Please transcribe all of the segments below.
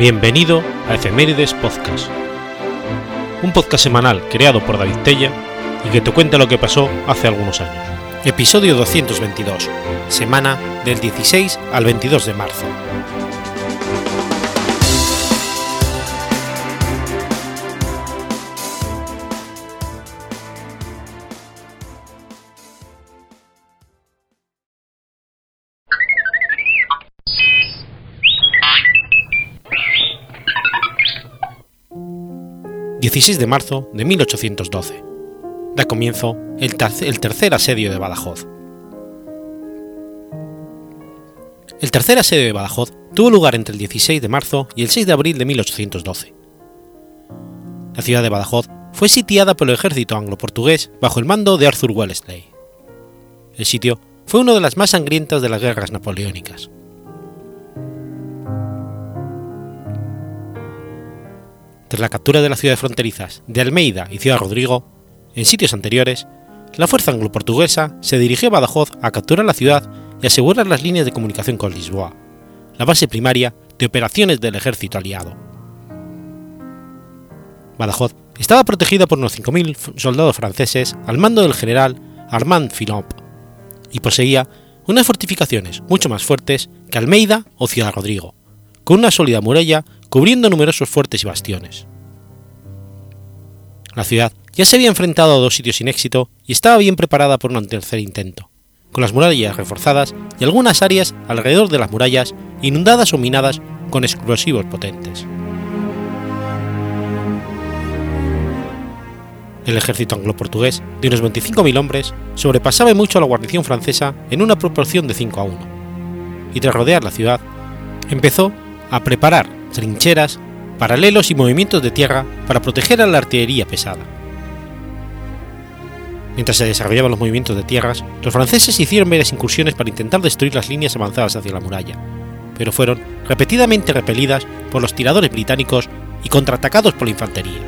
Bienvenido a Efemérides Podcast, un podcast semanal creado por David Tella y que te cuenta lo que pasó hace algunos años. Episodio 222, semana del 16 al 22 de marzo. 16 de marzo de 1812. Da comienzo el, tercer asedio de Badajoz. El tercer asedio de Badajoz tuvo lugar entre el 16 de marzo y el 6 de abril de 1812. La ciudad de Badajoz fue sitiada por el ejército anglo-portugués bajo el mando de Arthur Wellesley. El sitio fue una de las más sangrientas de las guerras napoleónicas. Tras la captura de las ciudades fronterizas de Almeida y Ciudad Rodrigo, en sitios anteriores, la fuerza anglo-portuguesa se dirigió a Badajoz a capturar la ciudad y asegurar las líneas de comunicación con Lisboa, la base primaria de operaciones del ejército aliado. Badajoz estaba protegida por unos 5.000 soldados franceses al mando del general Armand Filop y poseía unas fortificaciones mucho más fuertes que Almeida o Ciudad Rodrigo, con una sólida muralla cubriendo numerosos fuertes y bastiones. La ciudad ya se había enfrentado a dos sitios sin éxito y estaba bien preparada por un tercer intento, con las murallas reforzadas y algunas áreas alrededor de las murallas inundadas o minadas con explosivos potentes. El ejército anglo-portugués, de unos 25.000 hombres, sobrepasaba mucho a la guarnición francesa en una proporción de 5 a 1, y tras rodear la ciudad, empezó a preparar trincheras, paralelos y movimientos de tierra para proteger a la artillería pesada. Mientras se desarrollaban los movimientos de tierras, los franceses hicieron varias incursiones para intentar destruir las líneas avanzadas hacia la muralla, pero fueron repetidamente repelidas por los tiradores británicos y contraatacados por la infantería.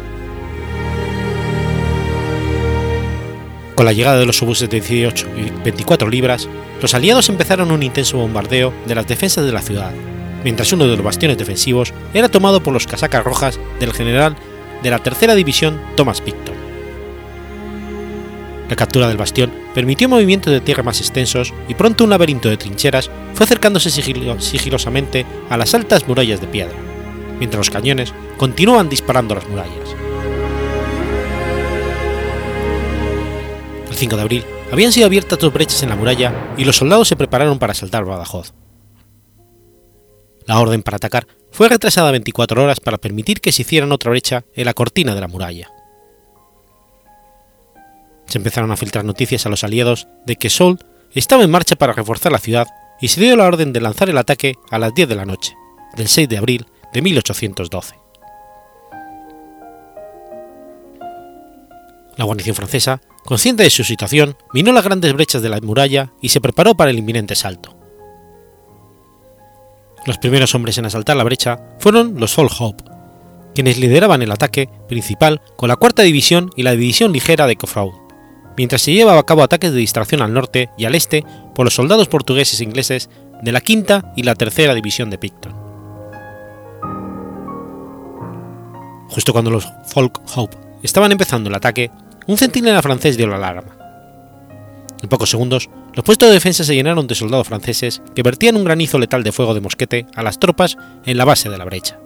Con la llegada de los obuses de 18 y 24 libras, los aliados empezaron un intenso bombardeo de las defensas de la ciudad, mientras uno de los bastiones defensivos era tomado por los casacas rojas del general de la tercera división Thomas Picton. La captura del bastión permitió movimientos de tierra más extensos y pronto un laberinto de trincheras fue acercándose sigilosamente a las altas murallas de piedra, mientras los cañones continuaban disparando las murallas. El 5 de abril habían sido abiertas dos brechas en la muralla y los soldados se prepararon para asaltar Badajoz. La orden para atacar fue retrasada 24 horas para permitir que se hicieran otra brecha en la cortina de la muralla. Se empezaron a filtrar noticias a los aliados de que Soult estaba en marcha para reforzar la ciudad y se dio la orden de lanzar el ataque a las 10 de la noche, del 6 de abril de 1812. La guarnición francesa, consciente de su situación, minó las grandes brechas de la muralla y se preparó para el inminente salto. Los primeros hombres en asaltar la brecha fueron los Fall Hope, quienes lideraban el ataque principal con la cuarta división y la división ligera de Cofraud, mientras se llevaba a cabo ataques de distracción al norte y al este por los soldados portugueses e ingleses de la quinta y la tercera división de Picton. Justo cuando los Folk Hope estaban empezando el ataque, un centinela francés dio la alarma. En pocos segundos, los puestos de defensa se llenaron de soldados franceses que vertían un granizo letal de fuego de mosquete a las tropas en la base de la brecha.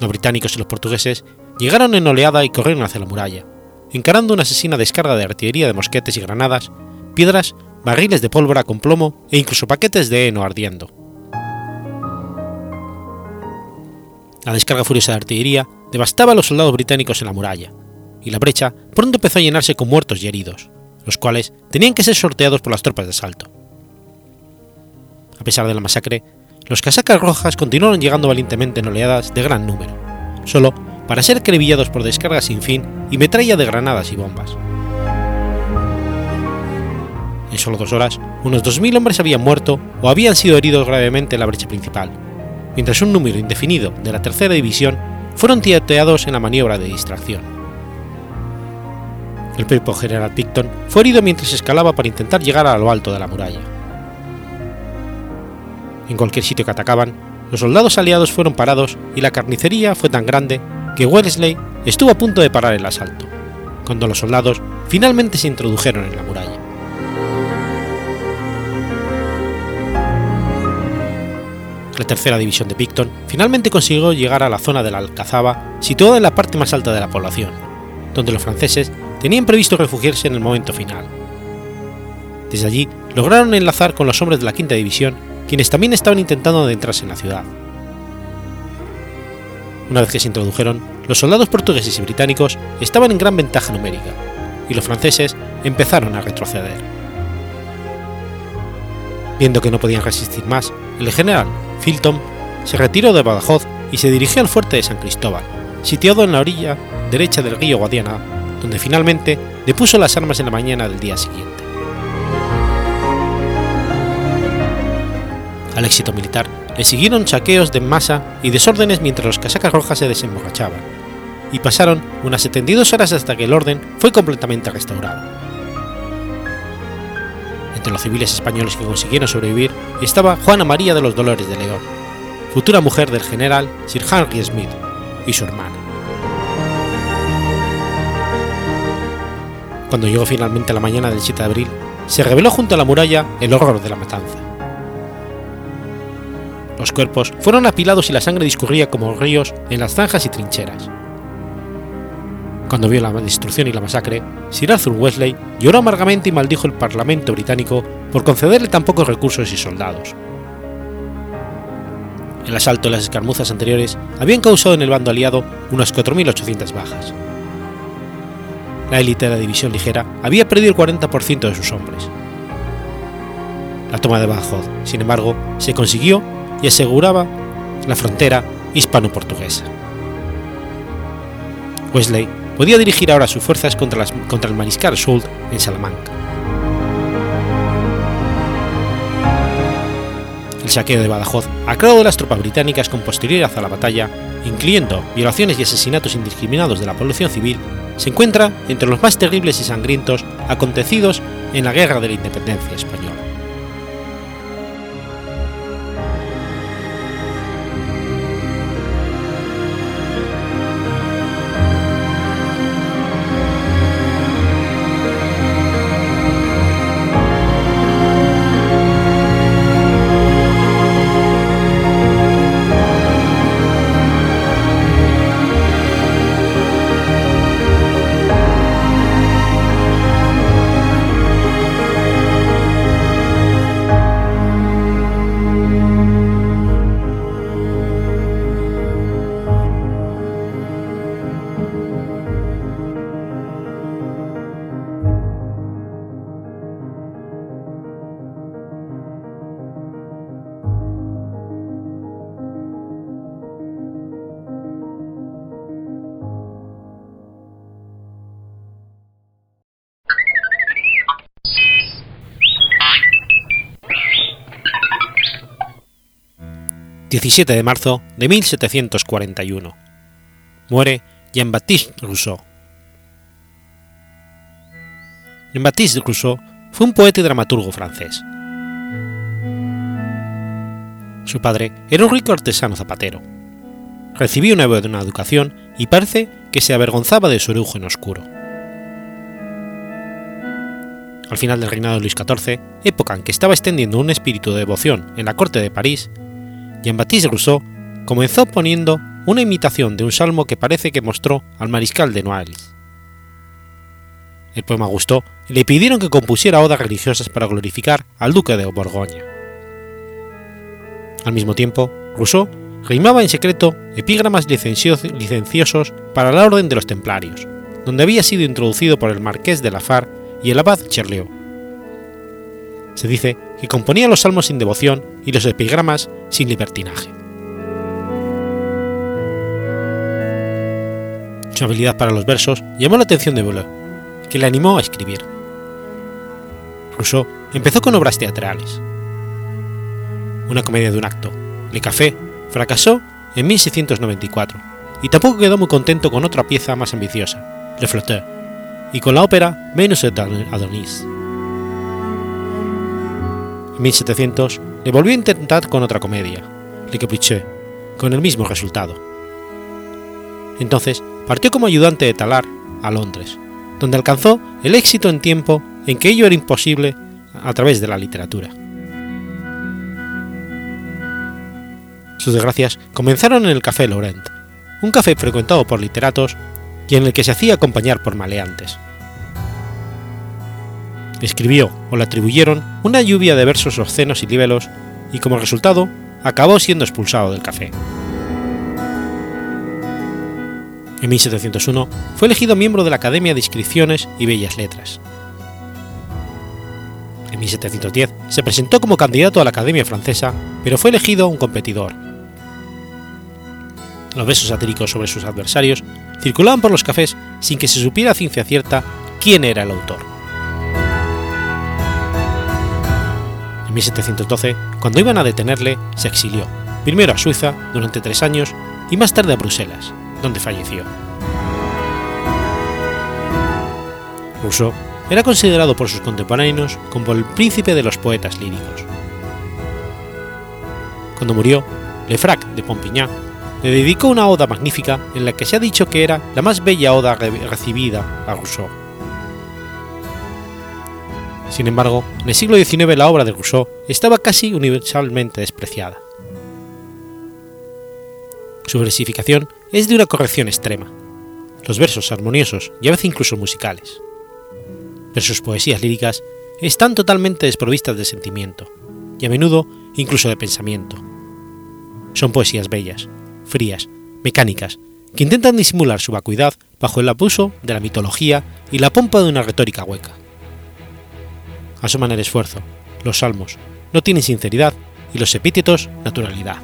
Los británicos y los portugueses llegaron en oleada y corrieron hacia la muralla, encarando una asesina descarga de artillería de mosquetes y granadas, piedras, barriles de pólvora con plomo e incluso paquetes de heno ardiendo. La descarga furiosa de artillería devastaba a los soldados británicos en la muralla, y la brecha pronto empezó a llenarse con muertos y heridos, los cuales tenían que ser sorteados por las tropas de asalto. A pesar de la masacre, los casacas rojas continuaron llegando valientemente en oleadas de gran número, solo para ser acribillados por descargas sin fin y metralla de granadas y bombas. En solo dos horas, unos 2.000 hombres habían muerto o habían sido heridos gravemente en la brecha principal, mientras un número indefinido de la tercera división fueron tiroteados en la maniobra de distracción. El propio general Picton fue herido mientras escalaba para intentar llegar a lo alto de la muralla. En cualquier sitio que atacaban, los soldados aliados fueron parados y la carnicería fue tan grande que Wellesley estuvo a punto de parar el asalto, cuando los soldados finalmente se introdujeron en la muralla. La tercera división de Picton finalmente consiguió llegar a la zona de la Alcazaba, situada en la parte más alta de la población, donde los franceses tenían previsto refugiarse en el momento final. Desde allí lograron enlazar con los hombres de la quinta división, quienes también estaban intentando adentrarse en la ciudad. Una vez que se introdujeron, los soldados portugueses y británicos estaban en gran ventaja numérica, y los franceses empezaron a retroceder. Viendo que no podían resistir más, el general Filton se retiró de Badajoz y se dirigió al fuerte de San Cristóbal, situado en la orilla derecha del río Guadiana, donde finalmente depuso las armas en la mañana del día siguiente. Al éxito militar le siguieron saqueos de masa y desórdenes mientras los casacas rojas se desemborrachaban, y pasaron unas 72 horas hasta que el orden fue completamente restaurado. Entre los civiles españoles que consiguieron sobrevivir estaba Juana María de los Dolores de León, futura mujer del general Sir Henry Smith, y su hermana. Cuando llegó finalmente la mañana del 7 de abril, se reveló junto a la muralla el horror de la matanza. Los cuerpos fueron apilados y la sangre discurría como ríos en las zanjas y trincheras. Cuando vio la destrucción y la masacre, Sir Arthur Wesley lloró amargamente y maldijo el Parlamento británico por concederle tan pocos recursos y soldados. El asalto y las escarmuzas anteriores habían causado en el bando aliado unas 4.800 bajas. La élite de la división ligera había perdido el 40% de sus hombres. La toma de Badajoz, sin embargo, se consiguió y aseguraba la frontera hispano-portuguesa. Wesley podía dirigir ahora sus fuerzas contra, contra el mariscal Soult en Salamanca. El saqueo de Badajoz, a cargo de las tropas británicas con posterioridad a la batalla, incluyendo violaciones y asesinatos indiscriminados de la población civil, se encuentra entre los más terribles y sangrientos acontecidos en la Guerra de la Independencia española. 17 de marzo de 1741. Muere Jean-Baptiste Rousseau. Jean-Baptiste Rousseau fue un poeta y dramaturgo francés. Su padre era un rico artesano zapatero. Recibió una buena educación y parece que se avergonzaba de su origen oscuro. Al final del reinado de Luis XIV, época en que estaba extendiendo un espíritu de devoción en la corte de París, Jean-Baptiste Rousseau comenzó poniendo una imitación de un salmo que parece que mostró al mariscal de Noailles. El poema gustó y le pidieron que compusiera odas religiosas para glorificar al duque de Borgoña. Al mismo tiempo, Rousseau rimaba en secreto epígramas licenciosos para la Orden de los Templarios, donde había sido introducido por el marqués de Lafar y el abad Cherlieu. Se dice que componía los salmos sin devoción y los epigramas sin libertinaje. Su habilidad para los versos llamó la atención de Boileau, que le animó a escribir. Rousseau empezó con obras teatrales. Una comedia de un acto, Le Café, fracasó en 1694 y tampoco quedó muy contento con otra pieza más ambiciosa, Le Flotteur, y con la ópera et Adonis. En 1700 le volvió a intentar con otra comedia, Le Capriccio, con el mismo resultado. Entonces partió como ayudante de Talar a Londres, donde alcanzó el éxito en tiempo en que ello era imposible a través de la literatura. Sus desgracias comenzaron en el Café Laurent, un café frecuentado por literatos y en el que se hacía acompañar por maleantes. Escribió o le atribuyeron una lluvia de versos obscenos y libelos y como resultado acabó siendo expulsado del café. En 1701 fue elegido miembro de la Academia de Inscripciones y Bellas Letras. En 1710 se presentó como candidato a la Academia Francesa, pero fue elegido un competidor. Los versos satíricos sobre sus adversarios circulaban por los cafés sin que se supiera ciencia cierta quién era el autor. En 1712, cuando iban a detenerle, se exilió, primero a Suiza durante tres años y más tarde a Bruselas, donde falleció. Rousseau era considerado por sus contemporáneos como el príncipe de los poetas líricos. Cuando murió, Lefrac de Pompignan le dedicó una oda magnífica en la que se ha dicho que era la más bella oda recibida a Rousseau. Sin embargo, en el siglo XIX la obra de Rousseau estaba casi universalmente despreciada. Su versificación es de una corrección extrema, los versos armoniosos y a veces incluso musicales. Pero sus poesías líricas están totalmente desprovistas de sentimiento, y a menudo incluso de pensamiento. Son poesías bellas, frías, mecánicas, que intentan disimular su vacuidad bajo el abuso de la mitología y la pompa de una retórica hueca. Asoman el esfuerzo, los salmos no tienen sinceridad y los epítetos naturalidad.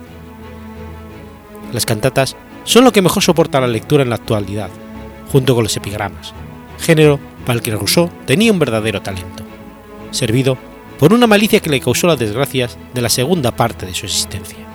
Las cantatas son lo que mejor soporta la lectura en la actualidad, junto con los epigramas, género para el que Rousseau tenía un verdadero talento, servido por una malicia que le causó las desgracias de la segunda parte de su existencia.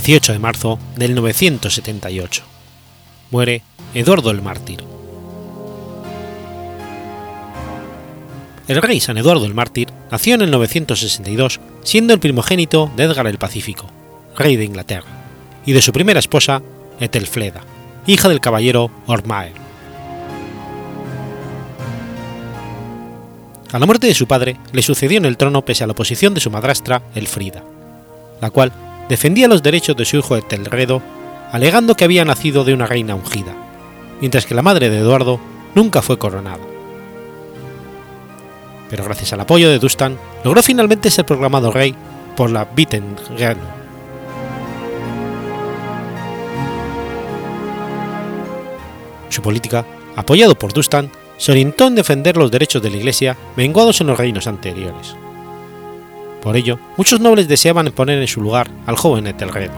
18 de marzo del 978. Muere Eduardo el Mártir. El rey San Eduardo el Mártir nació en el 962, siendo el primogénito de Edgar el Pacífico, rey de Inglaterra, y de su primera esposa, Etelfleda, hija del caballero Ormaer. A la muerte de su padre, le sucedió en el trono pese a la oposición de su madrastra, Elfrida, la cual defendía los derechos de su hijo Etelredo, alegando que había nacido de una reina ungida, mientras que la madre de Eduardo nunca fue coronada. Pero gracias al apoyo de Dustan, logró finalmente ser proclamado rey por la Wittengern. Su política, apoyado por Dustan, se orientó en defender los derechos de la Iglesia menguados en los reinos anteriores. Por ello, muchos nobles deseaban poner en su lugar al joven Etelredo.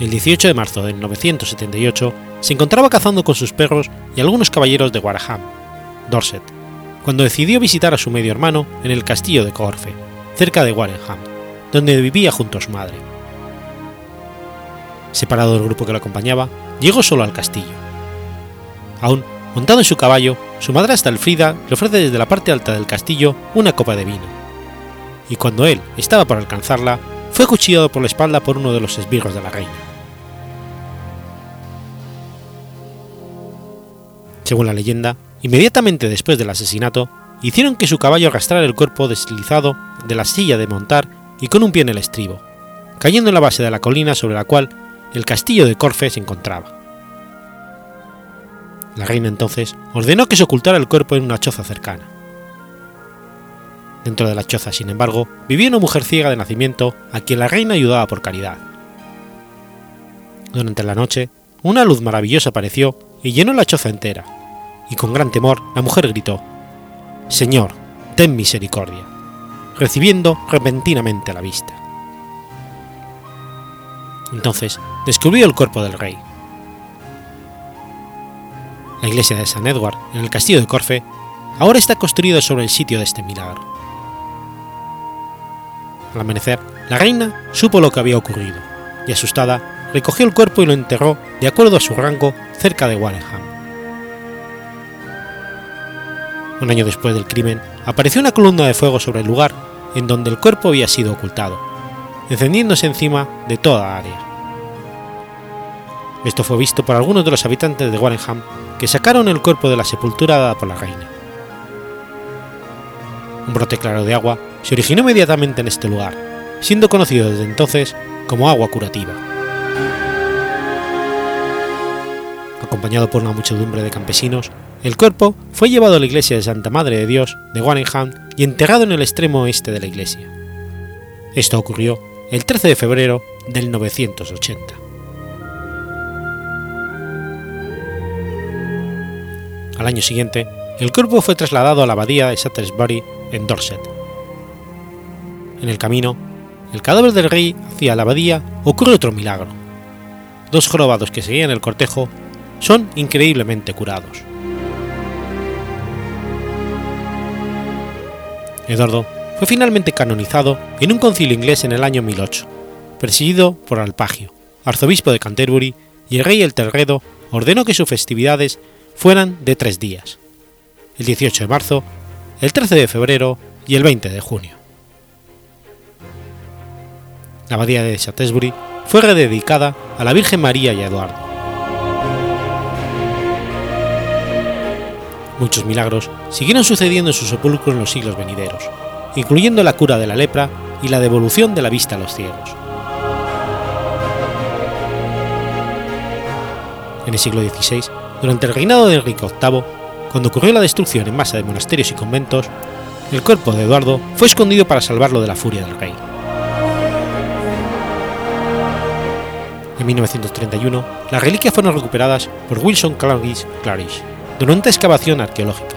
El 18 de marzo de 978 se encontraba cazando con sus perros y algunos caballeros de Wareham, Dorset, cuando decidió visitar a su medio hermano en el castillo de Corfe, cerca de Wareham, donde vivía junto a su madre. Separado del grupo que lo acompañaba, llegó solo al castillo. Aún Montado en su caballo, su madrastra Elfrida le ofrece desde la parte alta del castillo una copa de vino. Y cuando él estaba por alcanzarla, fue cuchillado por la espalda por uno de los esbirros de la reina. Según la leyenda, inmediatamente después del asesinato, hicieron que su caballo arrastrara el cuerpo deslizado de la silla de montar y con un pie en el estribo, cayendo en la base de la colina sobre la cual el castillo de Corfe se encontraba. La reina entonces ordenó que se ocultara el cuerpo en una choza cercana. Dentro de la choza, sin embargo, vivía una mujer ciega de nacimiento a quien la reina ayudaba por caridad. Durante la noche, una luz maravillosa apareció y llenó la choza entera, y con gran temor la mujer gritó, Señor, ten misericordia, recibiendo repentinamente la vista. Entonces descubrió el cuerpo del rey. La iglesia de San Edward, en el castillo de Corfe, ahora está construida sobre el sitio de este milagro. Al amanecer, la reina supo lo que había ocurrido y, asustada, recogió el cuerpo y lo enterró de acuerdo a su rango cerca de Warrenham. Un año después del crimen, apareció una columna de fuego sobre el lugar en donde el cuerpo había sido ocultado, encendiéndose encima de toda área. Esto fue visto por algunos de los habitantes de Warrenham que sacaron el cuerpo de la sepultura dada por la reina. Un brote claro de agua se originó inmediatamente en este lugar, siendo conocido desde entonces como agua curativa. Acompañado por una muchedumbre de campesinos, el cuerpo fue llevado a la iglesia de Santa Madre de Dios de Warrenham y enterrado en el extremo oeste de la iglesia. Esto ocurrió el 13 de febrero del 980. Al año siguiente, el cuerpo fue trasladado a la abadía de Salisbury en Dorset. En el camino, el cadáver del rey hacia la abadía ocurre otro milagro. Dos jorobados que seguían el cortejo son increíblemente curados. Eduardo fue finalmente canonizado en un concilio inglés en el año 1008, presidido por Alpagio, arzobispo de Canterbury, y el rey El Terredo ordenó que sus festividades fueran de tres días, el 18 de marzo, el 13 de febrero y el 20 de junio. La abadía de Shaftesbury fue rededicada a la Virgen María y a Eduardo. Muchos milagros siguieron sucediendo en su sepulcro en los siglos venideros, incluyendo la cura de la lepra y la devolución de la vista a los ciegos. En el siglo XVI, durante el reinado de Enrique VIII, cuando ocurrió la destrucción en masa de monasterios y conventos, el cuerpo de Eduardo fue escondido para salvarlo de la furia del rey. En 1931, las reliquias fueron recuperadas por Wilson Clarice Clarish durante una excavación arqueológica.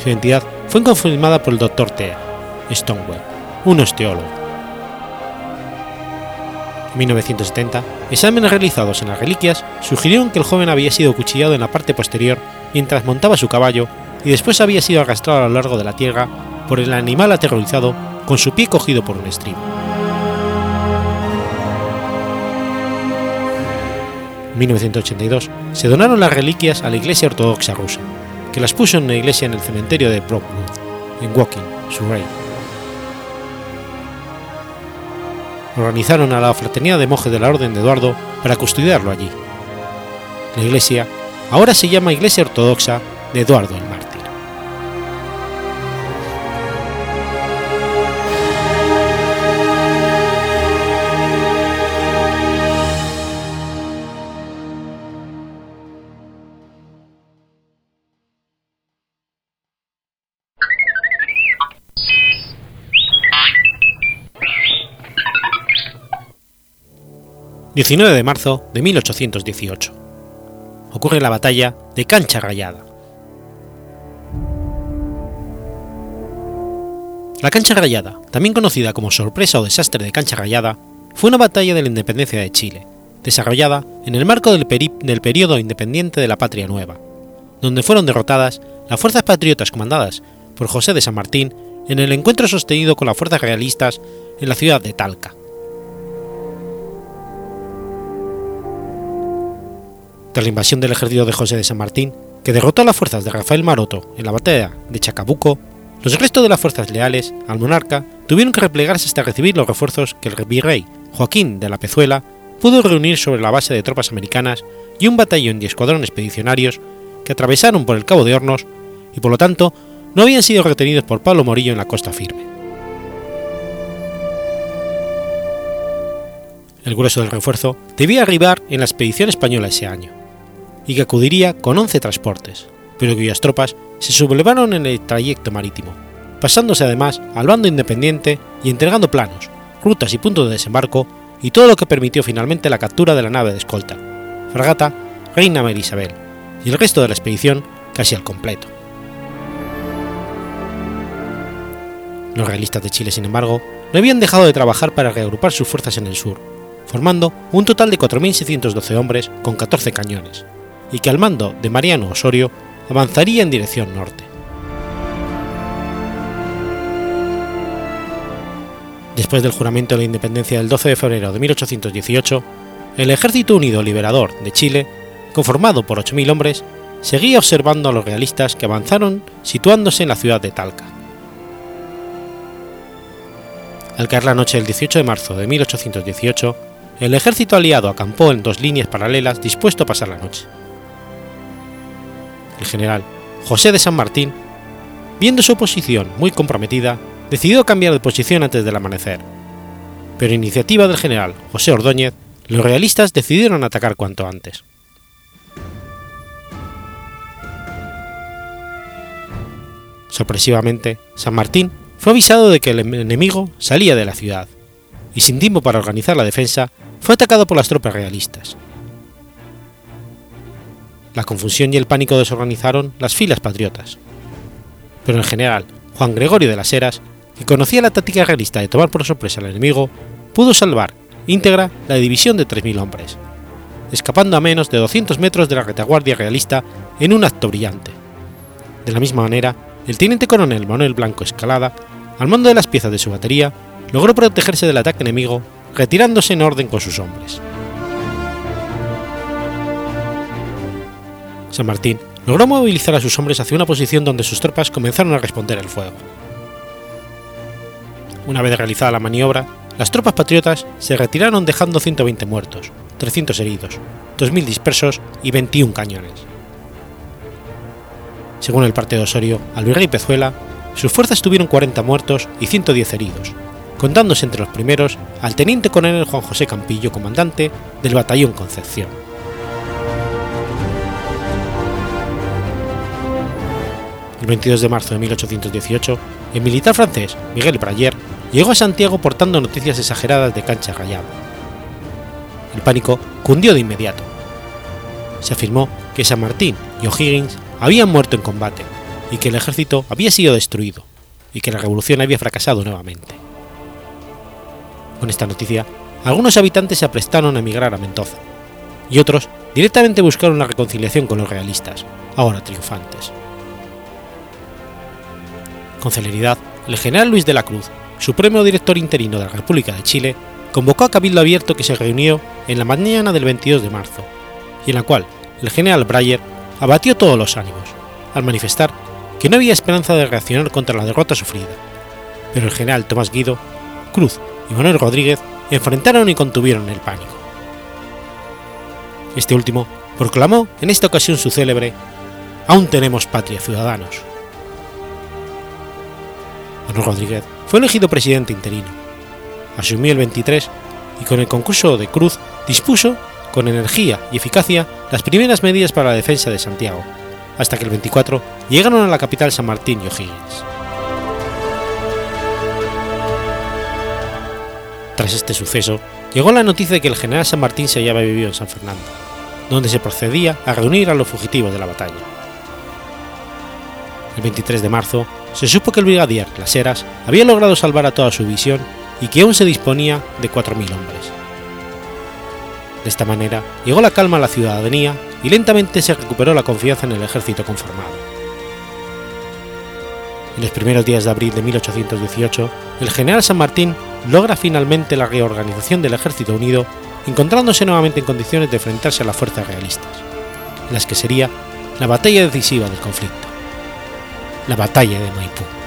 Su identidad fue confirmada por el Dr. T. Stonewell, un osteólogo. En 1970, exámenes realizados en las reliquias sugirieron que el joven había sido cuchillado en la parte posterior mientras montaba su caballo y después había sido arrastrado a lo largo de la tierra por el animal aterrorizado con su pie cogido por un estribo. En 1982 se donaron las reliquias a la Iglesia Ortodoxa rusa, que las puso en una iglesia en el cementerio de Brockwood, en Woking, Surrey. Organizaron a la fraternidad de monjes de la Orden de Eduardo para custodiarlo allí. La iglesia ahora se llama Iglesia Ortodoxa de Eduardo el 19 de marzo de 1818. Ocurre la batalla de Cancha Rayada. La Cancha Rayada, también conocida como Sorpresa o Desastre de Cancha Rayada, fue una batalla de la independencia de Chile, desarrollada en el marco del, del periodo independiente de la Patria Nueva, donde fueron derrotadas las fuerzas patriotas comandadas por José de San Martín en el encuentro sostenido con las fuerzas realistas en la ciudad de Talca. Tras la invasión del ejército de José de San Martín, que derrotó a las fuerzas de Rafael Maroto en la batalla de Chacabuco, los restos de las fuerzas leales al monarca tuvieron que replegarse hasta recibir los refuerzos que el virrey Joaquín de la Pezuela pudo reunir sobre la base de tropas americanas y un batallón y escuadrón expedicionarios que atravesaron por el Cabo de Hornos y por lo tanto no habían sido retenidos por Pablo Morillo en la costa firme. El grueso del refuerzo debía arribar en la expedición española ese año y que acudiría con 11 transportes, pero cuyas tropas se sublevaron en el trayecto marítimo, pasándose además al bando independiente y entregando planos, rutas y puntos de desembarco y todo lo que permitió finalmente la captura de la nave de escolta, fragata Reina María Isabel, y el resto de la expedición casi al completo. Los realistas de Chile, sin embargo, no habían dejado de trabajar para reagrupar sus fuerzas en el sur, formando un total de 4.612 hombres con 14 cañones, y que al mando de Mariano Osorio avanzaría en dirección norte. Después del juramento de la independencia del 12 de febrero de 1818, el Ejército Unido Liberador de Chile, conformado por 8.000 hombres, seguía observando a los realistas que avanzaron situándose en la ciudad de Talca. Al caer la noche del 18 de marzo de 1818, el ejército aliado acampó en dos líneas paralelas dispuesto a pasar la noche. General José de San Martín, viendo su posición muy comprometida, decidió cambiar de posición antes del amanecer, pero iniciativa del general José Ordóñez, los realistas decidieron atacar cuanto antes. Sorpresivamente, San Martín fue avisado de que el enemigo salía de la ciudad, y sin tiempo para organizar la defensa, fue atacado por las tropas realistas. La confusión y el pánico desorganizaron las filas patriotas. Pero el general Juan Gregorio de las Heras, que conocía la táctica realista de tomar por sorpresa al enemigo, pudo salvar íntegra la división de 3.000 hombres, escapando a menos de 200 metros de la retaguardia realista en un acto brillante. De la misma manera, el teniente coronel Manuel Blanco Escalada al mando de las piezas de su batería, logró protegerse del ataque enemigo, retirándose en orden con sus hombres. San Martín logró movilizar a sus hombres hacia una posición donde sus tropas comenzaron a responder el fuego. Una vez realizada la maniobra, las tropas patriotas se retiraron dejando 120 muertos, 300 heridos, 2.000 dispersos y 21 cañones. Según el partido Osorio, al virrey Pezuela sus fuerzas tuvieron 40 muertos y 110 heridos, contándose entre los primeros al teniente coronel Juan José Campillo, comandante del batallón Concepción. El 22 de marzo de 1818, el militar francés Miguel Brayer llegó a Santiago portando noticias exageradas de cancha rayada. El pánico cundió de inmediato. Se afirmó que San Martín y O'Higgins habían muerto en combate, y que el ejército había sido destruido y que la revolución había fracasado nuevamente. Con esta noticia, algunos habitantes se aprestaron a emigrar a Mendoza y otros directamente buscaron la reconciliación con los realistas, ahora triunfantes. Con celeridad, el general Luis de la Cruz, supremo director interino de la República de Chile, convocó a Cabildo Abierto que se reunió en la mañana del 22 de marzo, y en la cual el general Breyer abatió todos los ánimos, al manifestar que no había esperanza de reaccionar contra la derrota sufrida, pero el general Tomás Guido, Cruz y Manuel Rodríguez enfrentaron y contuvieron el pánico. Este último proclamó en esta ocasión su célebre Aún tenemos patria, ciudadanos. Manuel Rodríguez fue elegido presidente interino. Asumió el 23 y con el concurso de Cruz dispuso con energía y eficacia las primeras medidas para la defensa de Santiago, hasta que el 24 llegaron a la capital San Martín y O'Higgins. Tras este suceso, llegó la noticia de que el general San Martín se hallaba vivido en San Fernando, donde se procedía a reunir a los fugitivos de la batalla. El 23 de marzo se supo que el brigadier Las Heras había logrado salvar a toda su división y que aún se disponía de 4.000 hombres. De esta manera llegó la calma a la ciudadanía y lentamente se recuperó la confianza en el ejército conformado. En los primeros días de abril de 1818, el general San Martín logra finalmente la reorganización del ejército unido, encontrándose nuevamente en condiciones de enfrentarse a las fuerzas realistas, en las que sería la batalla decisiva del conflicto, la batalla de Maipú.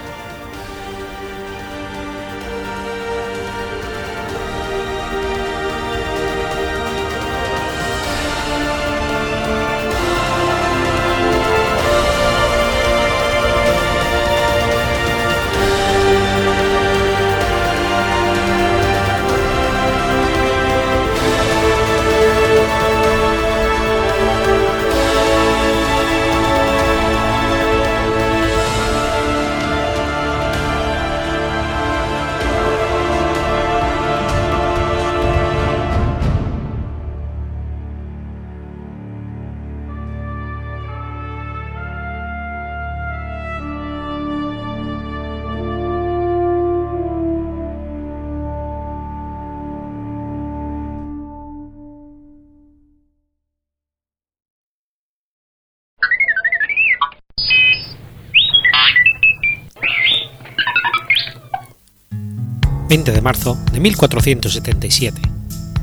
20 de marzo de 1477,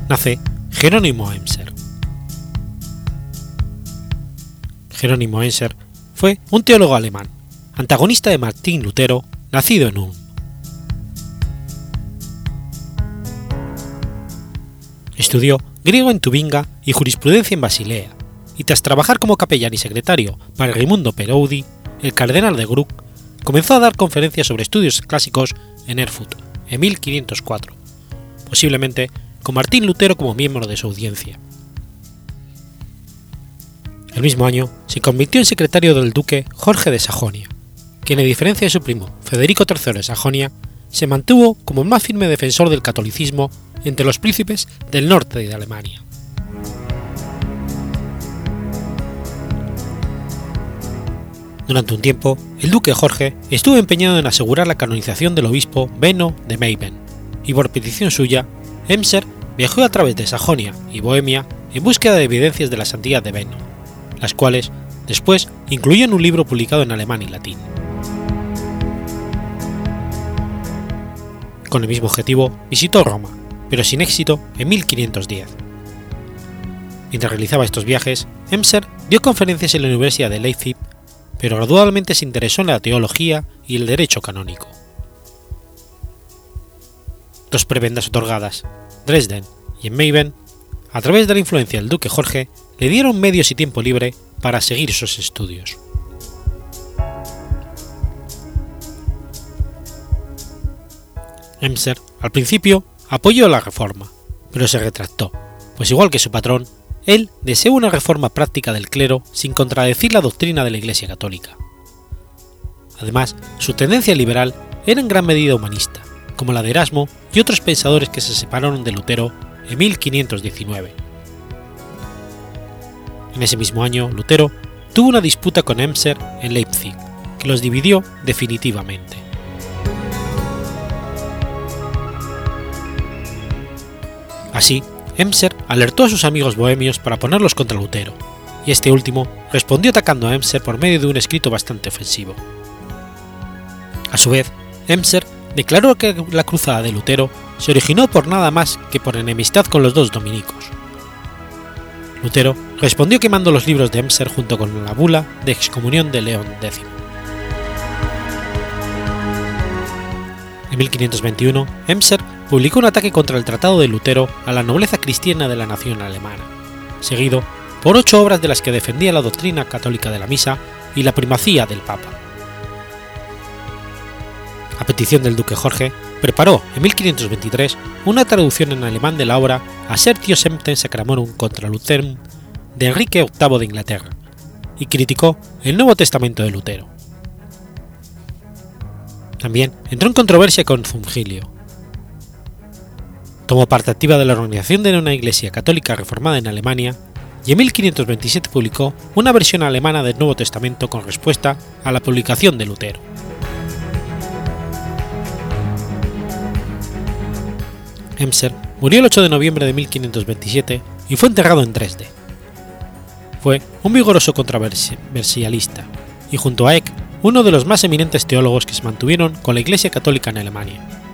nace Jerónimo Emser. Jerónimo Emser fue un teólogo alemán, antagonista de Martín Lutero, nacido en Ulm. Estudió griego en Tubinga y jurisprudencia en Basilea, y tras trabajar como capellán y secretario para Raimundo Peroudi, el cardenal de Bruck, comenzó a dar conferencias sobre estudios clásicos en Erfurt en 1504, posiblemente con Martín Lutero como miembro de su audiencia. El mismo año se convirtió en secretario del duque Jorge de Sajonia, quien a diferencia de su primo Federico III de Sajonia, se mantuvo como el más firme defensor del catolicismo entre los príncipes del norte de Alemania. Durante un tiempo, el duque Jorge estuvo empeñado en asegurar la canonización del obispo Beno de Meiben, y por petición suya, Emser viajó a través de Sajonia y Bohemia en búsqueda de evidencias de la santidad de Beno, las cuales después incluyó en un libro publicado en alemán y latín. Con el mismo objetivo, visitó Roma, pero sin éxito en 1510. Mientras realizaba estos viajes, Emser dio conferencias en la Universidad de Leipzig pero gradualmente se interesó en la teología y el derecho canónico. Dos prebendas otorgadas, Dresden y en Meiben, a través de la influencia del duque Jorge, le dieron medios y tiempo libre para seguir sus estudios. Emser, al principio, apoyó la reforma, pero se retractó, pues igual que su patrón, él deseó una reforma práctica del clero sin contradecir la doctrina de la Iglesia Católica. Además, su tendencia liberal era en gran medida humanista, como la de Erasmo y otros pensadores que se separaron de Lutero en 1519. En ese mismo año, Lutero tuvo una disputa con Emser en Leipzig, que los dividió definitivamente. Así, Emser alertó a sus amigos bohemios para ponerlos contra Lutero, y este último respondió atacando a Emser por medio de un escrito bastante ofensivo. A su vez, Emser declaró que la cruzada de Lutero se originó por nada más que por enemistad con los dos dominicos. Lutero respondió quemando los libros de Emser junto con la bula de excomunión de León X. En 1521, Emser publicó un ataque contra el Tratado de Lutero a la nobleza cristiana de la nación alemana, seguido por ocho obras de las que defendía la doctrina católica de la misa y la primacía del Papa. A petición del duque Jorge, preparó en 1523 una traducción en alemán de la obra Assertio Semten Sacramorum contra Lutherum de Enrique VIII de Inglaterra, y criticó el Nuevo Testamento de Lutero. También entró en controversia con Zumgilio, Tomó parte activa de la organización de una iglesia católica reformada en Alemania y en 1527 publicó una versión alemana del Nuevo Testamento con respuesta a la publicación de Lutero. Emser murió el 8 de noviembre de 1527 y fue enterrado en Dresde. Fue un vigoroso controversialista y junto a Eck uno de los más eminentes teólogos que se mantuvieron con la Iglesia Católica en Alemania.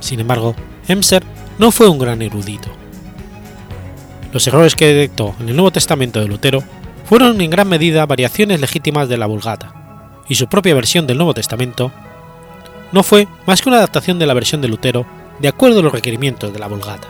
Sin embargo, Emser no fue un gran erudito. Los errores que detectó en el Nuevo Testamento de Lutero fueron en gran medida variaciones legítimas de la Vulgata, y su propia versión del Nuevo Testamento no fue más que una adaptación de la versión de Lutero de acuerdo a los requerimientos de la Vulgata.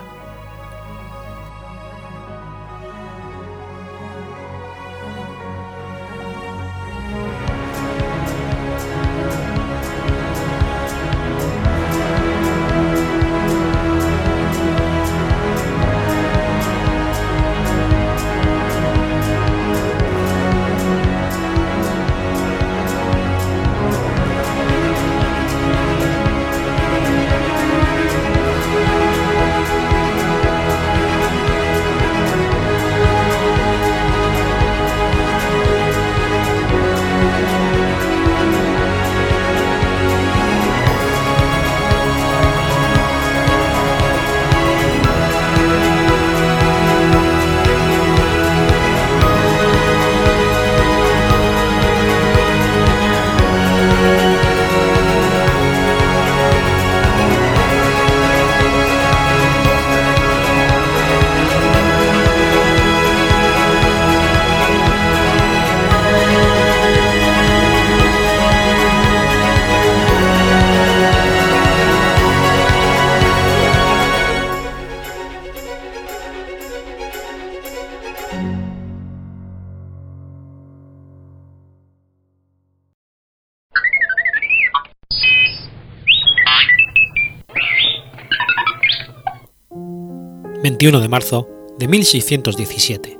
21 de marzo de 1617.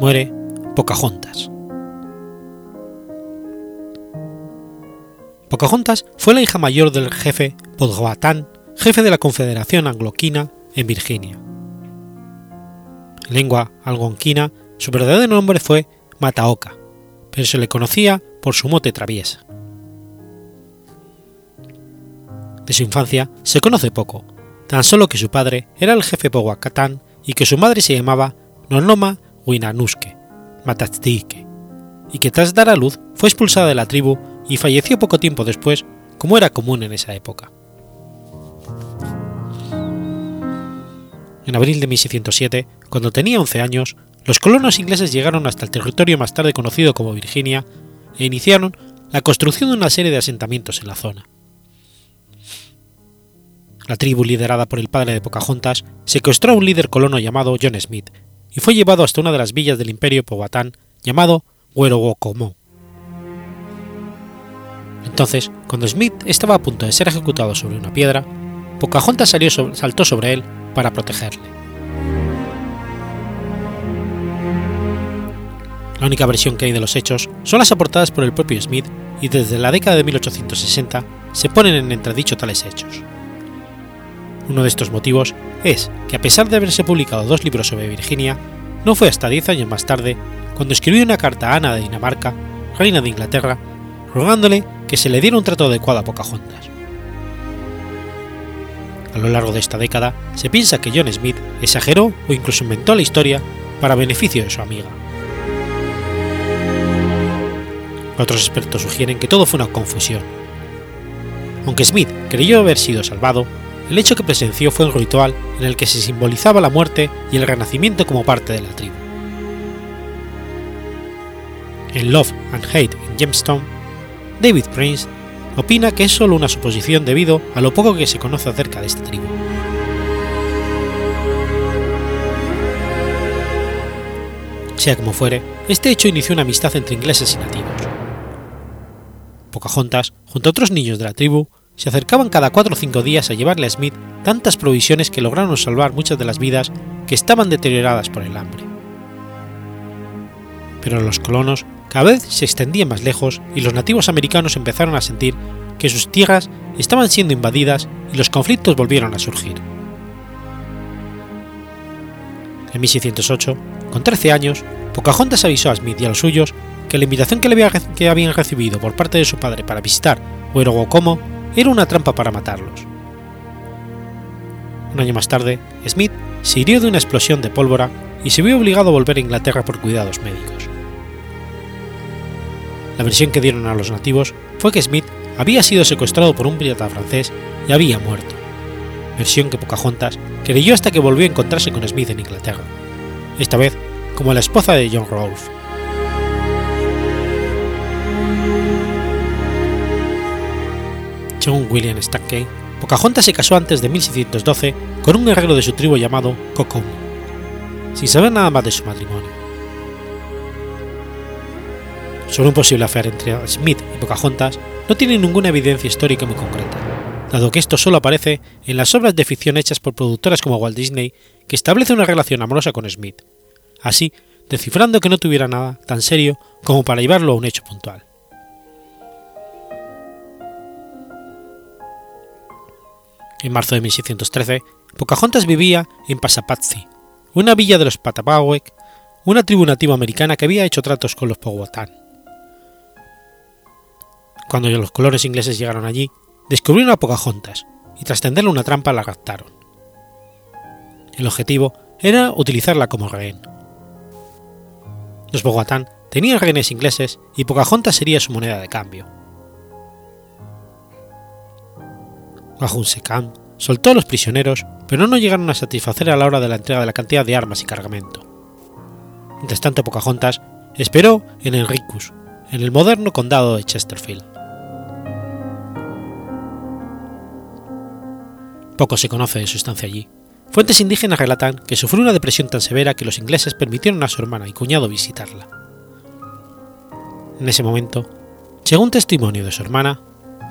Muere Pocahontas. Pocahontas fue la hija mayor del jefe Powhatan, jefe de la Confederación Angloquina en Virginia. En lengua algonquina, su verdadero nombre fue Mataoka, pero se le conocía por su mote traviesa. De su infancia se conoce poco, tan solo que su padre era el jefe Powhatan y que su madre se llamaba Nonoma Winanuske Matatzike, y que tras dar a luz fue expulsada de la tribu y falleció poco tiempo después, como era común en esa época. En abril de 1607, cuando tenía 11 años, los colonos ingleses llegaron hasta el territorio más tarde conocido como Virginia e iniciaron la construcción de una serie de asentamientos en la zona. La tribu liderada por el padre de Pocahontas secuestró a un líder colono llamado John Smith y fue llevado hasta una de las villas del imperio Powhatan llamado Huerowocomo. Entonces, cuando Smith estaba a punto de ser ejecutado sobre una piedra, Pocahontas salió saltó sobre él para protegerle. La única versión que hay de los hechos son las aportadas por el propio Smith y desde la década de 1860 se ponen en entredicho tales hechos. Uno de estos motivos es que a pesar de haberse publicado dos libros sobre Virginia, no fue hasta diez años más tarde cuando escribió una carta a Ana de Dinamarca, reina de Inglaterra, rogándole que se le diera un trato adecuado a Pocahontas. A lo largo de esta década se piensa que John Smith exageró o incluso inventó la historia para beneficio de su amiga. Otros expertos sugieren que todo fue una confusión. Aunque Smith creyó haber sido salvado, el hecho que presenció fue un ritual en el que se simbolizaba la muerte y el renacimiento como parte de la tribu. En Love and Hate en Gemstone, David Prince opina que es solo una suposición debido a lo poco que se conoce acerca de esta tribu. Sea como fuere, este hecho inició una amistad entre ingleses y nativos. Pocahontas, junto a otros niños de la tribu, se acercaban cada cuatro o cinco días a llevarle a Smith tantas provisiones que lograron salvar muchas de las vidas que estaban deterioradas por el hambre. Pero los colonos cada vez se extendían más lejos y los nativos americanos empezaron a sentir que sus tierras estaban siendo invadidas y los conflictos volvieron a surgir. En 1608, con 13 años, Pocahontas avisó a Smith y a los suyos que la invitación que, le que habían recibido por parte de su padre para visitar Huerogocomo era una trampa para matarlos. Un año más tarde, Smith se hirió de una explosión de pólvora y se vio obligado a volver a Inglaterra por cuidados médicos. La versión que dieron a los nativos fue que Smith había sido secuestrado por un pirata francés y había muerto, versión que Pocahontas creyó hasta que volvió a encontrarse con Smith en Inglaterra, esta vez como la esposa de John Rolfe. Según William Stackey, Pocahontas se casó antes de 1612 con un guerrero de su tribu llamado Cocom, sin saber nada más de su matrimonio. Sobre un posible affair entre Smith y Pocahontas no tiene ninguna evidencia histórica muy concreta, dado que esto solo aparece en las obras de ficción hechas por productoras como Walt Disney, que establece una relación amorosa con Smith, así descifrando que no tuviera nada tan serio como para llevarlo a un hecho puntual. En marzo de 1613, Pocahontas vivía en Passamaquoddy, una villa de los Patapawek, una tribu nativa americana que había hecho tratos con los Powhatan. Cuando los colores ingleses llegaron allí, descubrieron a Pocahontas y tras tenderle una trampa la raptaron. El objetivo era utilizarla como rehén. Los Powhatan tenían rehenes ingleses y Pocahontas sería su moneda de cambio. Secam soltó a los prisioneros, pero no llegaron a satisfacer a la hora de la entrega de la cantidad de armas y cargamento. Mientras tanto, Pocahontas esperó en Enricus, en el moderno condado de Chesterfield. Poco se conoce de su estancia allí. Fuentes indígenas relatan que sufrió una depresión tan severa que los ingleses permitieron a su hermana y cuñado visitarla. En ese momento, según testimonio de su hermana,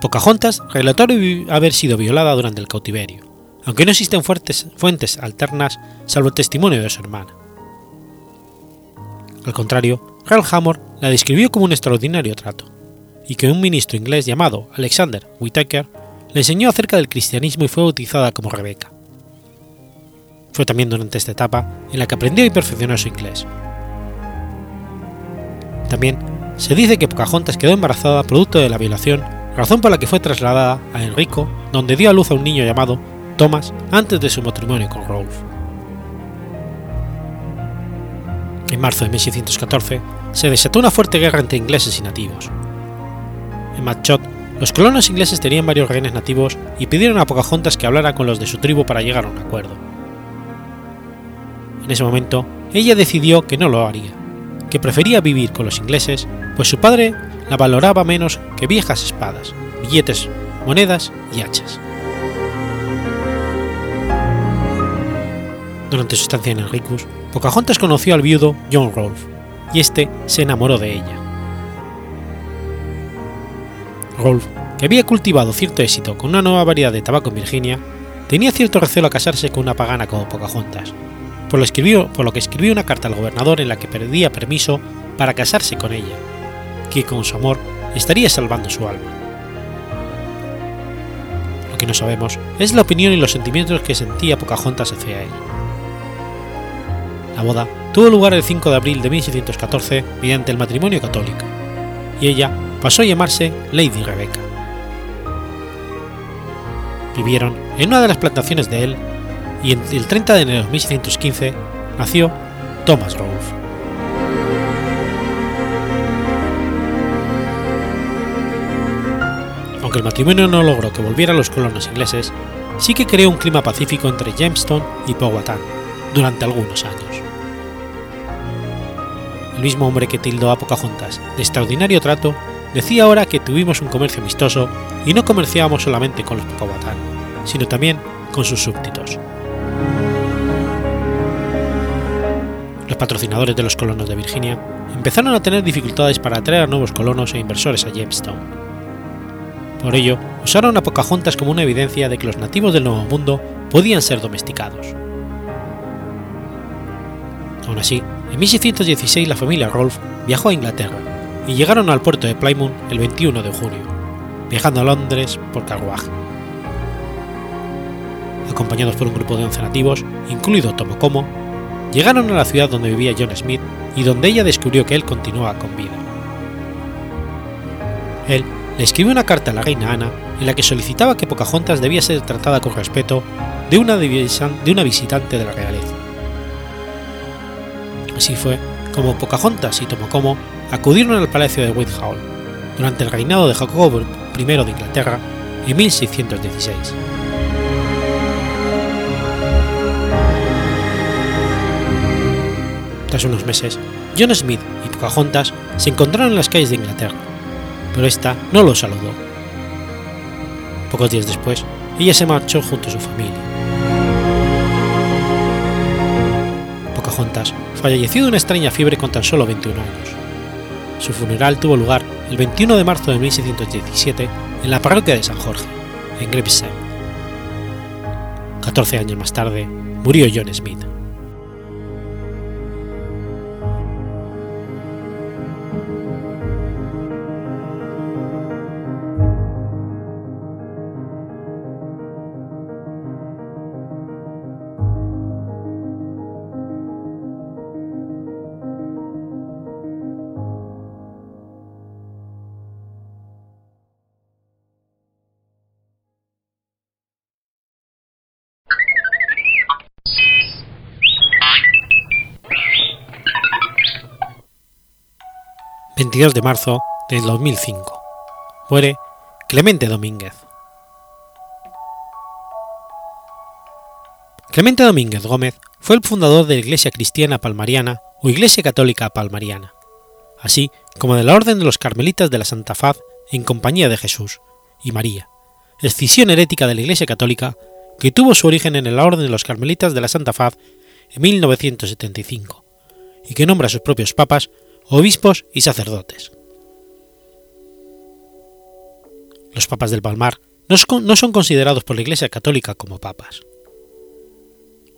Pocahontas relató haber sido violada durante el cautiverio, aunque no existen fuertes, fuentes alternas salvo el testimonio de su hermana. Al contrario, Ralph Hammond la describió como un extraordinario trato, y que un ministro inglés llamado Alexander Whittaker le enseñó acerca del cristianismo y fue bautizada como Rebeca. Fue también durante esta etapa en la que aprendió y perfeccionó su inglés. También se dice que Pocahontas quedó embarazada producto de la violación, razón por la que fue trasladada a Enrico, donde dio a luz a un niño llamado Thomas antes de su matrimonio con Rolf. En marzo de 1614 se desató una fuerte guerra entre ingleses y nativos. En Matchot, los colonos ingleses tenían varios rehenes nativos y pidieron a Pocahontas que hablara con los de su tribu para llegar a un acuerdo. En ese momento, ella decidió que no lo haría, que prefería vivir con los ingleses, pues su padre la valoraba menos que viejas espadas, billetes, monedas y hachas. Durante su estancia en Enricus, Pocahontas conoció al viudo John Rolfe, y este se enamoró de ella. Rolfe, que había cultivado cierto éxito con una nueva variedad de tabaco en Virginia, tenía cierto recelo a casarse con una pagana como Pocahontas, por lo, escribió, por lo que escribió una carta al gobernador en la que pedía permiso para casarse con ella, que con su amor estaría salvando su alma. Lo que no sabemos es la opinión y los sentimientos que sentía Pocahontas hacia él. La boda tuvo lugar el 5 de abril de 1614 mediante el matrimonio católico, y ella pasó a llamarse Lady Rebecca. Vivieron en una de las plantaciones de él y el 30 de enero de 1615 nació Thomas Rolfe. Aunque el matrimonio no logró que volvieran los colonos ingleses, sí que creó un clima pacífico entre Jamestown y Powhatan durante algunos años. El mismo hombre que tildó a Pocahontas de extraordinario trato decía ahora que tuvimos un comercio amistoso y no comerciábamos solamente con los Powhatan, sino también con sus súbditos. Los patrocinadores de los colonos de Virginia empezaron a tener dificultades para atraer a nuevos colonos e inversores a Jamestown. Por ello, usaron a Pocahontas como una evidencia de que los nativos del Nuevo Mundo podían ser domesticados. Aún así, en 1616 la familia Rolfe viajó a Inglaterra y llegaron al puerto de Plymouth el 21 de junio, viajando a Londres por carruaje. Acompañados por un grupo de 11 nativos, incluido Tomocomo, llegaron a la ciudad donde vivía John Smith y donde ella descubrió que él continuaba con vida. Él le escribió una carta a la reina Ana en la que solicitaba que Pocahontas debía ser tratada con respeto de una, de una visitante de la realeza. Así fue como Pocahontas y Tomocomo acudieron al palacio de Whitehall durante el reinado de Jacobo I de Inglaterra en 1616. Tras unos meses, John Smith y Pocahontas se encontraron en las calles de Inglaterra, pero esta no lo saludó. Pocos días después, ella se marchó junto a su familia. Pocahontas falleció de una extraña fiebre con tan solo 21 años. Su funeral tuvo lugar el 21 de marzo de 1617 en la parroquia de San Jorge, en Gravesend. 14 años más tarde, murió John Smith. 22 de marzo del 2005. Muere Clemente Domínguez. Clemente Domínguez Gómez fue el fundador de la Iglesia Cristiana Palmariana o Iglesia Católica Palmariana, así como de la Orden de los Carmelitas de la Santa Faz en compañía de Jesús y María, escisión herética de la Iglesia Católica que tuvo su origen en la Orden de los Carmelitas de la Santa Faz en 1975 y que nombra a sus propios papas obispos y sacerdotes. Los papas del Palmar no son considerados por la Iglesia Católica como papas.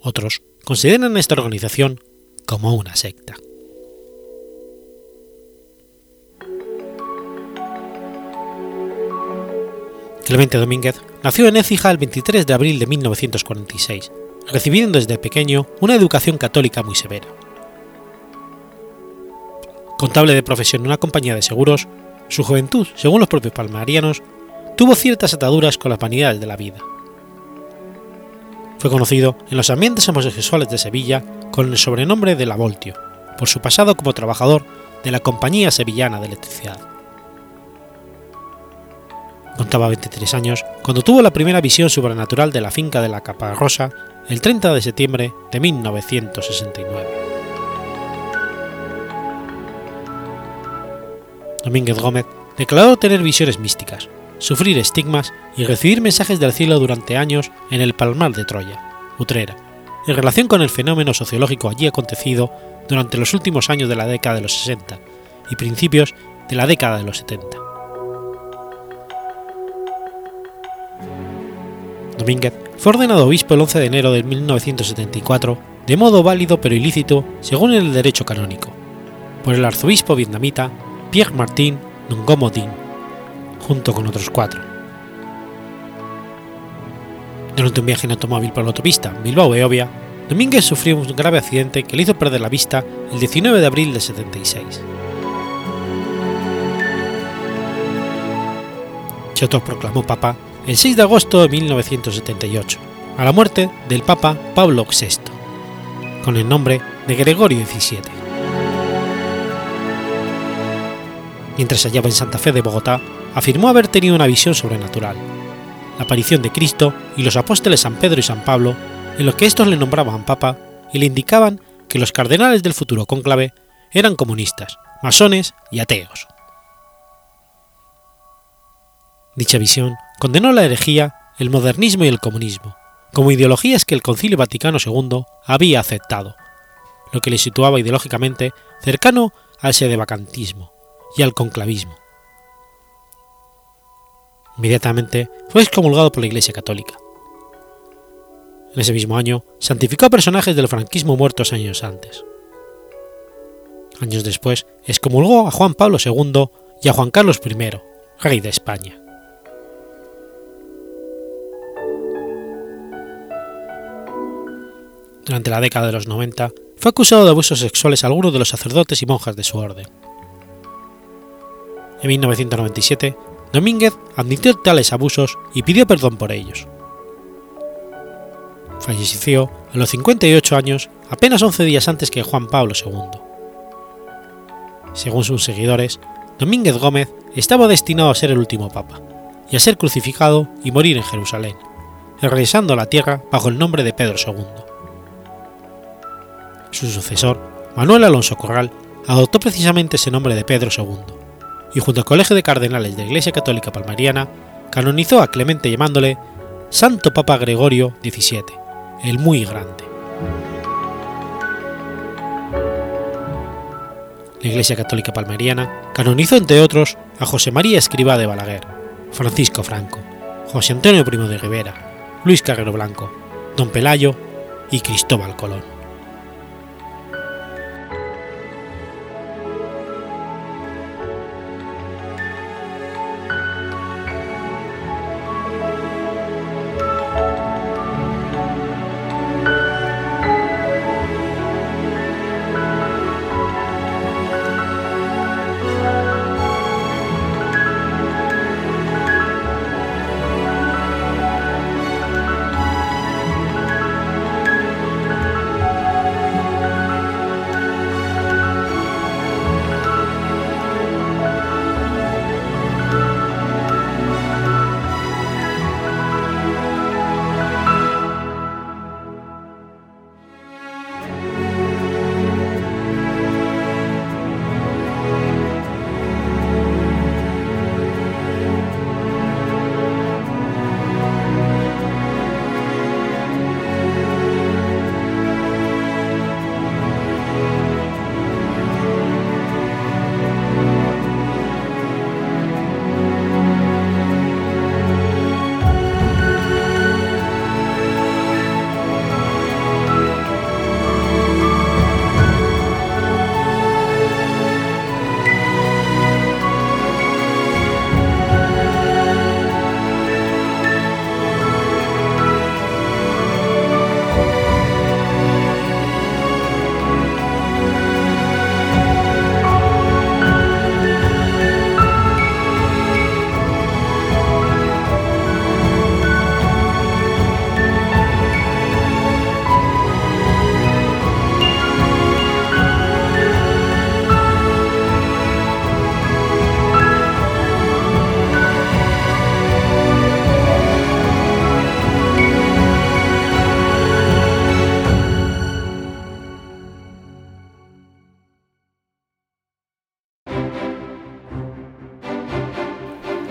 Otros consideran esta organización como una secta. Clemente Domínguez nació en Écija el 23 de abril de 1946, recibiendo desde pequeño una educación católica muy severa. Contable de profesión en una compañía de seguros, su juventud, según los propios palmarianos, tuvo ciertas ataduras con las vanidades de la vida. Fue conocido en los ambientes homosexuales de Sevilla con el sobrenombre de La Voltio, por su pasado como trabajador de la Compañía Sevillana de Electricidad. Contaba 23 años cuando tuvo la primera visión sobrenatural de la finca de la Caparrosa el 30 de septiembre de 1969. Domínguez Gómez declaró tener visiones místicas, sufrir estigmas y recibir mensajes del cielo durante años en el Palmar de Troya, Utrera, en relación con el fenómeno sociológico allí acontecido durante los últimos años de la década de los 60 y principios de la década de los 70. Domínguez fue ordenado obispo el 11 de enero de 1974 de modo válido pero ilícito según el derecho canónico, por el arzobispo vietnamita Pierre Martin Ngomo Dinh junto con otros cuatro. Durante un viaje en automóvil por la autopista Bilbao-Beovia, Domínguez sufrió un grave accidente que le hizo perder la vista el 19 de abril de 76. Se autoproclamó papa el 6 de agosto de 1978, a la muerte del papa Pablo VI, con el nombre de Gregorio XVII. Mientras se hallaba en Santa Fe de Bogotá, afirmó haber tenido una visión sobrenatural, la aparición de Cristo y los apóstoles San Pedro y San Pablo, en los que estos le nombraban papa y le indicaban que los cardenales del futuro cónclave eran comunistas, masones y ateos. Dicha visión condenó la herejía, el modernismo y el comunismo, como ideologías que el Concilio Vaticano II había aceptado, lo que le situaba ideológicamente cercano al sedevacantismo y al conclavismo, Inmediatamente fue excomulgado por la Iglesia Católica. En ese mismo año santificó a personajes del franquismo muertos años antes. Años después excomulgó a Juan Pablo II y a Juan Carlos I, rey de España. Durante la década de los 90 fue acusado de abusos sexuales a algunos de los sacerdotes y monjas de su orden. En 1997 Domínguez admitió tales abusos y pidió perdón por ellos. Falleció a los 58 años, apenas 11 días antes que Juan Pablo II. Según sus seguidores, Domínguez Gómez estaba destinado a ser el último papa, y a ser crucificado y morir en Jerusalén, regresando a la tierra bajo el nombre de Pedro II. Su sucesor, Manuel Alonso Corral, adoptó precisamente ese nombre de Pedro II y junto al Colegio de Cardenales de la Iglesia Católica Palmariana, canonizó a Clemente llamándole Santo Papa Gregorio XVII, el Muy Grande. La Iglesia Católica Palmariana canonizó entre otros a José María Escribá de Balaguer, Francisco Franco, José Antonio Primo de Rivera, Luis Carrero Blanco, Don Pelayo y Cristóbal Colón.